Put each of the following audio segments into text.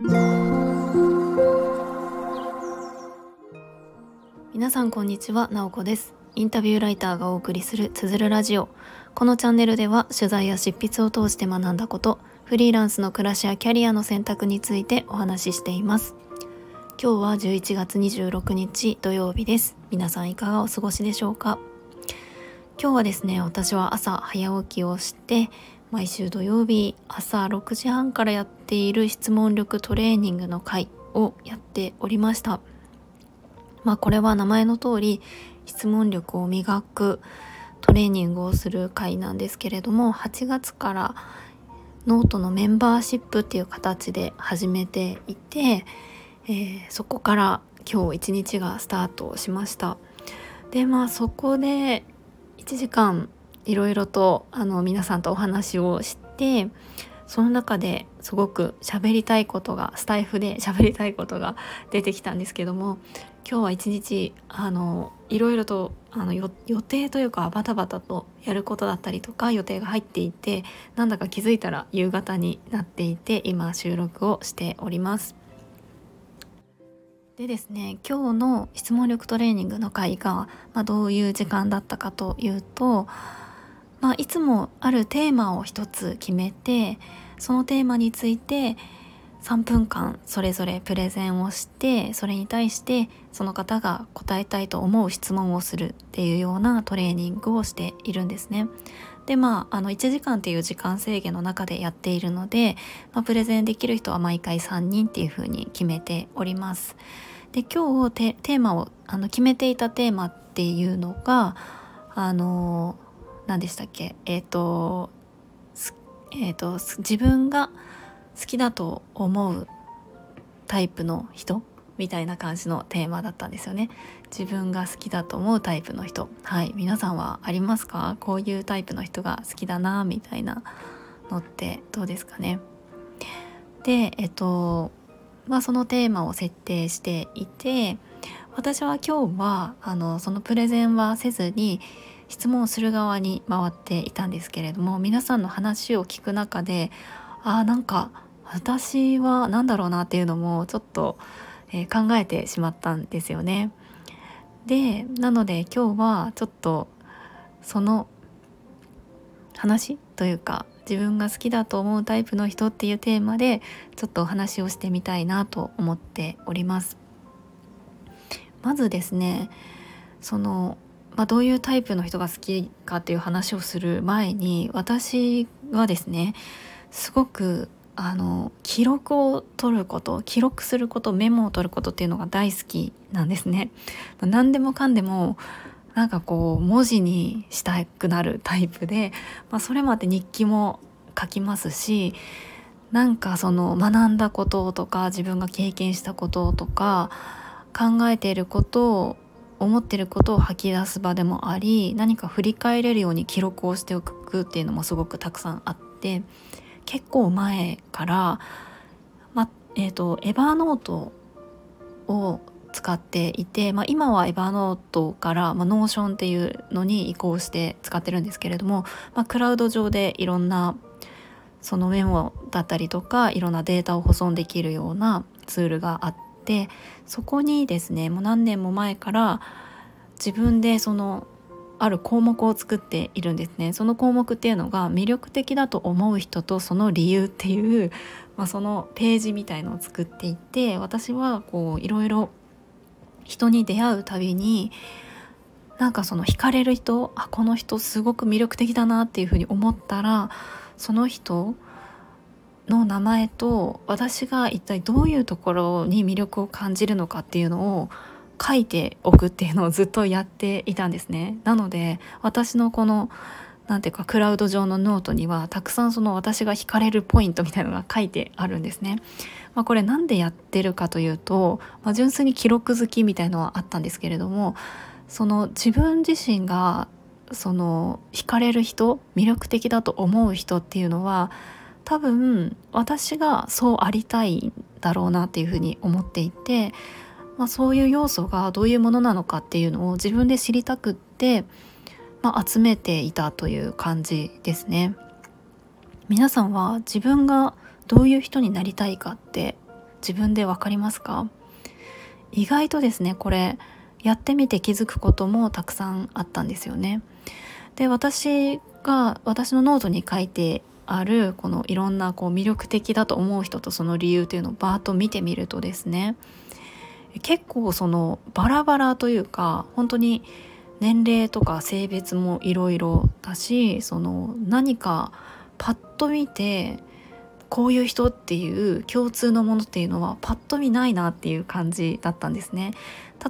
皆さんこんにちは、なおこです。インタビューライターがお送りするつづるラジオ。このチャンネルでは取材や執筆を通して学んだことフリーランスの暮らしやキャリアの選択についてお話ししています。今日は11月26日土曜日です。皆さんいかがお過ごしでしょうか？今日はですね私は朝早起きをして毎週土曜日朝6時半からやっている質問力トレーニングの会をやっておりました。まあこれは名前の通り質問力を磨くトレーニングをする会なんですけれども8月からノートのメンバーシップっていう形で始めていて、えー、そこから今日一日がスタートしました。でまあそこで1時間いろいろとあの皆さんとお話をしてその中ですごく喋りたいことがスタイフで喋りたいことが出てきたんですけども今日は一日あのいろいろとあの予定というかバタバタとやることだったりとか予定が入っていてなんだか気づいたら夕方になっていて今収録をしております。でですね今日の質問力トレーニングの会が、まあ、どういう時間だったかというとまあ、いつもあるテーマを一つ決めてそのテーマについて3分間それぞれプレゼンをしてそれに対してその方が答えたいと思う質問をするっていうようなトレーニングをしているんですね。でまああの1時間っていう時間制限の中でやっているので、まあ、プレゼンできる人は毎回3人っていうふうに決めております。で今日テーマをあの決めていたテーマっていうのがあの何でしたっけ？えっ、ー、とえっ、ー、と自分が好きだと思うタイプの人？みたいな感じのテーマだったんですよね。自分が好きだと思うタイプの人？はい。皆さんはありますか？こういうタイプの人が好きだなみたいなのってどうですかね？でえっとまあそのテーマを設定していて私は今日はあのそのプレゼンはせずに質問する側に回っていたんですけれども皆さんの話を聞く中であなんか私は何だろうなっていうのもちょっと、えー、考えてしまったんですよね。でなので今日はちょっとその話というか自分が好きだと思うタイプの人っていうテーマでちょっとお話をしてみたいなと思っております。まずですねそのまあ、どういうタイプの人が好きかっていう話をする前に私はですねすごくあの記録を取ること記録することメモを取ることっていうのが大好きなんですね。何でもかんでもなんかこう文字にしたくなるタイプで、まあ、それもあって日記も書きますしなんかその学んだこととか自分が経験したこととか考えていることを思ってることを吐き出す場でもあり何か振り返れるように記録をしておくっていうのもすごくたくさんあって結構前から、まえーと、エヴァーノートを使っていて、まあ、今はエヴァーノートから、まあ、ノーションっていうのに移行して使ってるんですけれども、まあ、クラウド上でいろんなそのメモだったりとかいろんなデータを保存できるようなツールがあっててそこにですねもう何年も前から自分でそのある項目を作っているんですね。その項目っていうのが魅力的だと思う人とその理由っていう、まあ、そのページみたいのを作っていて私はこういろいろ人に出会うたびになんかその惹かれる人あこの人すごく魅力的だなっていうふうに思ったらその人の名前と私が一体どういうところに魅力を感じるのかっていうのを書いておくっていうのをずっとやっていたんですね。なので私のこの何ていうかクラウド上のノートにはたくさんその私が惹かれるポイントみたいなのが書いてあるんですね。まあ、これ何でやってるかというと、まあ、純粋に記録好きみたいのはあったんですけれどもその自分自身がその惹かれる人魅力的だと思う人っていうのは多分私がそうありたいんだろうなっていうふうに思っていて、まあ、そういう要素がどういうものなのかっていうのを自分で知りたくって、まあ、集めていたという感じですね。皆さんは自分がどういう人になりたいかって自分で分かりますか？意外とですねこれやってみて気づくこともたくさんあったんですよね。で私が私のノートに書いてあるこのいろんなこう魅力的だと思う人とその理由というのをバーッと見てみるとですね結構そのバラバラというか本当に年齢とか性別もいろいろだしその何かパッと見てこういう人っていう共通のものっていうのはパッと見ないなっていう感じだったんですね。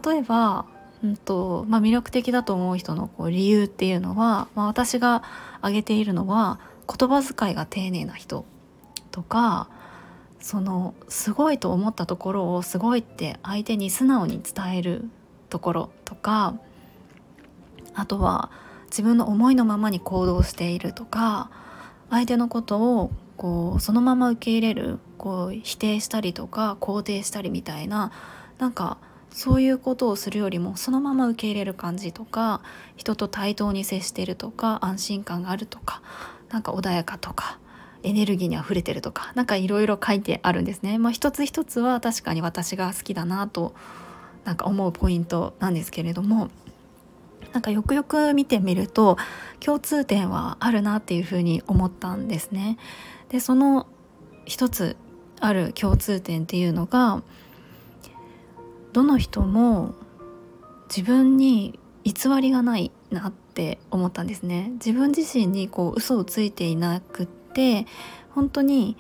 例えば、うんとまあ、魅力的だと思う人のこう理由っていうのは、まあ、私が挙げているのは言葉遣いが丁寧な人とかそのすごいと思ったところをすごいって相手に素直に伝えるところとかあとは自分の思いのままに行動しているとか相手のことをこうそのまま受け入れるこう否定したりとか肯定したりみたいななんかそういうことをするよりもそのまま受け入れる感じとか人と対等に接してるとか安心感があるとかなんか穏やかとかエネルギーにあふれてるとか何かいろいろ書いてあるんですね。まあ、一つ一つは確かに私が好きだなとなんか思うポイントなんですけれどもなんかよくよく見てみると共通点はあるなっていうふうに思ったんですね。でその一つある共通点っていうのがどの人も自分に偽りがないなって思ったんですね自分自身にこう嘘をついていなくって本当に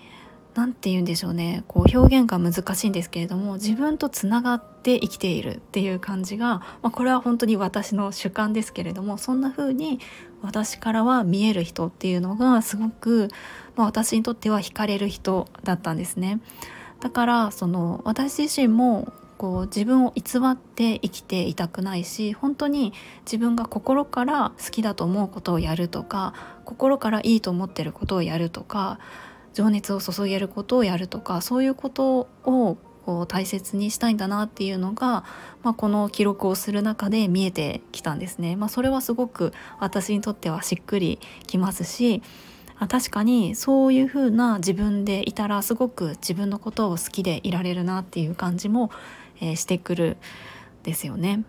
何て言うんでしょうねこう表現が難しいんですけれども自分とつながって生きているっていう感じが、まあ、これは本当に私の主観ですけれどもそんな風に私からは見える人っていうのがすごく、まあ、私にとっては惹かれる人だったんですね。だからその私自身もこう自分を偽って生きていたくないし本当に自分が心から好きだと思うことをやるとか心からいいと思ってることをやるとか情熱を注げることをやるとかそういうことをこう大切にしたいんだなっていうのが、まあ、この記録をする中で見えてきたんですね。まあ、それはすごく私にとってはしっくりきますし確かにそういう風な自分でいたらすごく自分のことを好きでいられるなっていう感じも、えー、してくるですよね。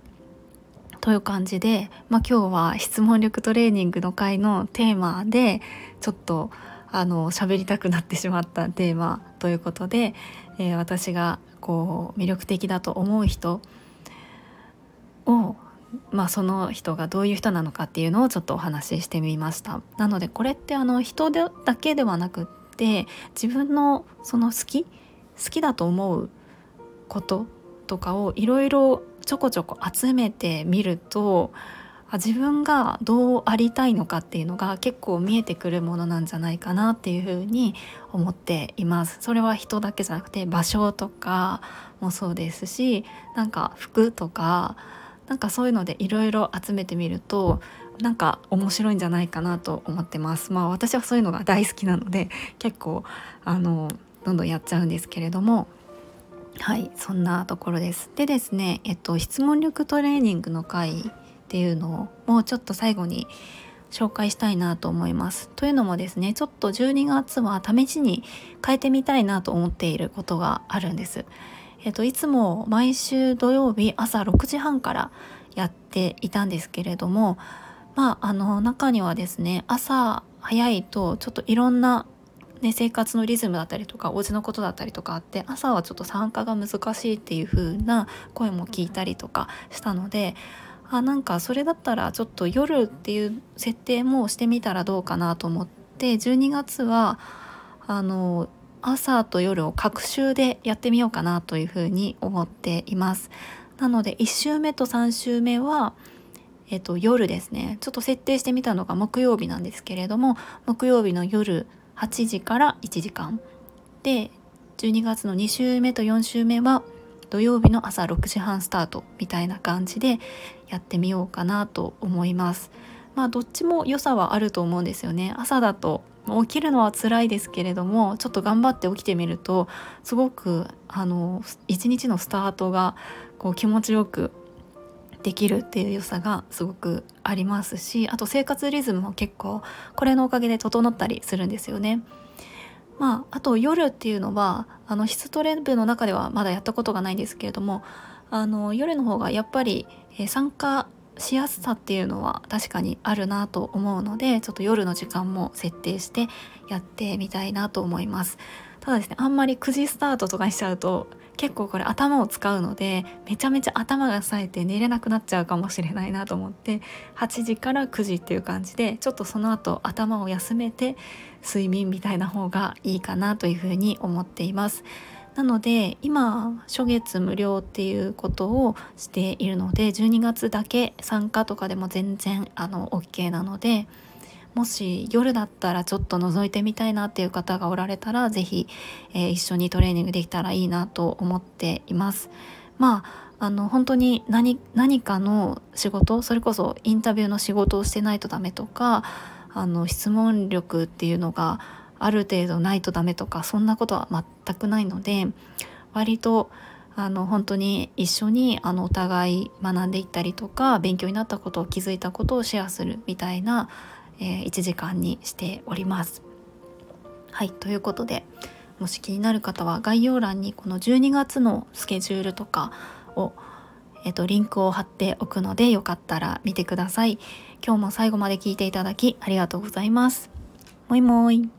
という感じで、まあ、今日は質問力トレーニングの回のテーマでちょっとあの喋りたくなってしまったテーマということで、えー、私がこう魅力的だと思う人をまあ、その人がどういう人なのかっていうのをちょっとお話ししてみましたなのでこれってあの人でだけではなくって自分のその好き好きだと思うこととかをいろいろちょこちょこ集めてみると自分がどうありたいのかっていうのが結構見えてくるものなんじゃないかなっていうふうに思っています。それは人だけじゃなくて場所とかもそうですしなんか服とかなんかそういうのでいろいろ集めてみるとなんか面白いんじゃないかなと思ってます。まあ私はそういうのが大好きなので結構あのどんどんやっちゃうんですけれども。はいそんなところですでですねえっと質問力トレーニングの回っていうのをもうちょっと最後に紹介したいなと思います。というのもですねちょっと12月は試しに変えてみたいなと思っていることがあるんです。えっと、いつも毎週土曜日朝6時半からやっていたんですけれどもまああの中にはですね朝早いとちょっといろんな、ね、生活のリズムだったりとかお家のことだったりとかあって朝はちょっと参加が難しいっていう風な声も聞いたりとかしたのであなんかそれだったらちょっと夜っていう設定もしてみたらどうかなと思って12月はあの朝と夜を隔週でやってみようかなというふうに思っています。なので1週目と3週目はえっと、夜ですねちょっと設定してみたのが木曜日なんですけれども木曜日の夜8時から1時間。で12月の2週目と4週目は土曜日の朝6時半スタートみたいな感じでやってみようかなと思います。まあどっちも良さはあると思うんですよね。朝だと起きるのは辛いですけれどもちょっと頑張って起きてみるとすごくあの一日のスタートがこう気持ちよくできるっていう良さがすごくありますしあと生活リズムも結構これのおかげで整ったりするんですよね。まああと夜っていうのはあの質トレ部の中ではまだやったことがないんですけれどもあの夜の方がやっぱり、参加しやすさっていうのは確かにあるなと思うのでちょっと夜の時間も設定してやってみたいなと思いますただですねあんまり9時スタートとかにしちゃうと結構これ頭を使うのでめちゃめちゃ頭が冴えて寝れなくなっちゃうかもしれないなと思って8時から9時っていう感じでちょっとその後頭を休めて睡眠みたいな方がいいかなというふうに思っています。なので今初月無料っていうことをしているので12月だけ参加とかでも全然あの OK なのでもし夜だったらちょっと覗いてみたいなっていう方がおられたら是非、えー、一緒にトレーニングできたらいいなと思っています。まああの本当に何何かの仕事それこそインタビューの仕事をしてないとダメとかあの質問力っていうのがある程度ないとダメとかそんなことは全くないので割とあの本当に一緒にあのお互い学んでいったりとか勉強になったことを気づいたことをシェアするみたいな、えー、1時間にしております。はいということでもし気になる方は概要欄にこの12月のスケジュールとかを、えーと、リンクを貼っておくのでよかったら見てください。今日も最後まで聞いていただきありがとうございます。もいもい。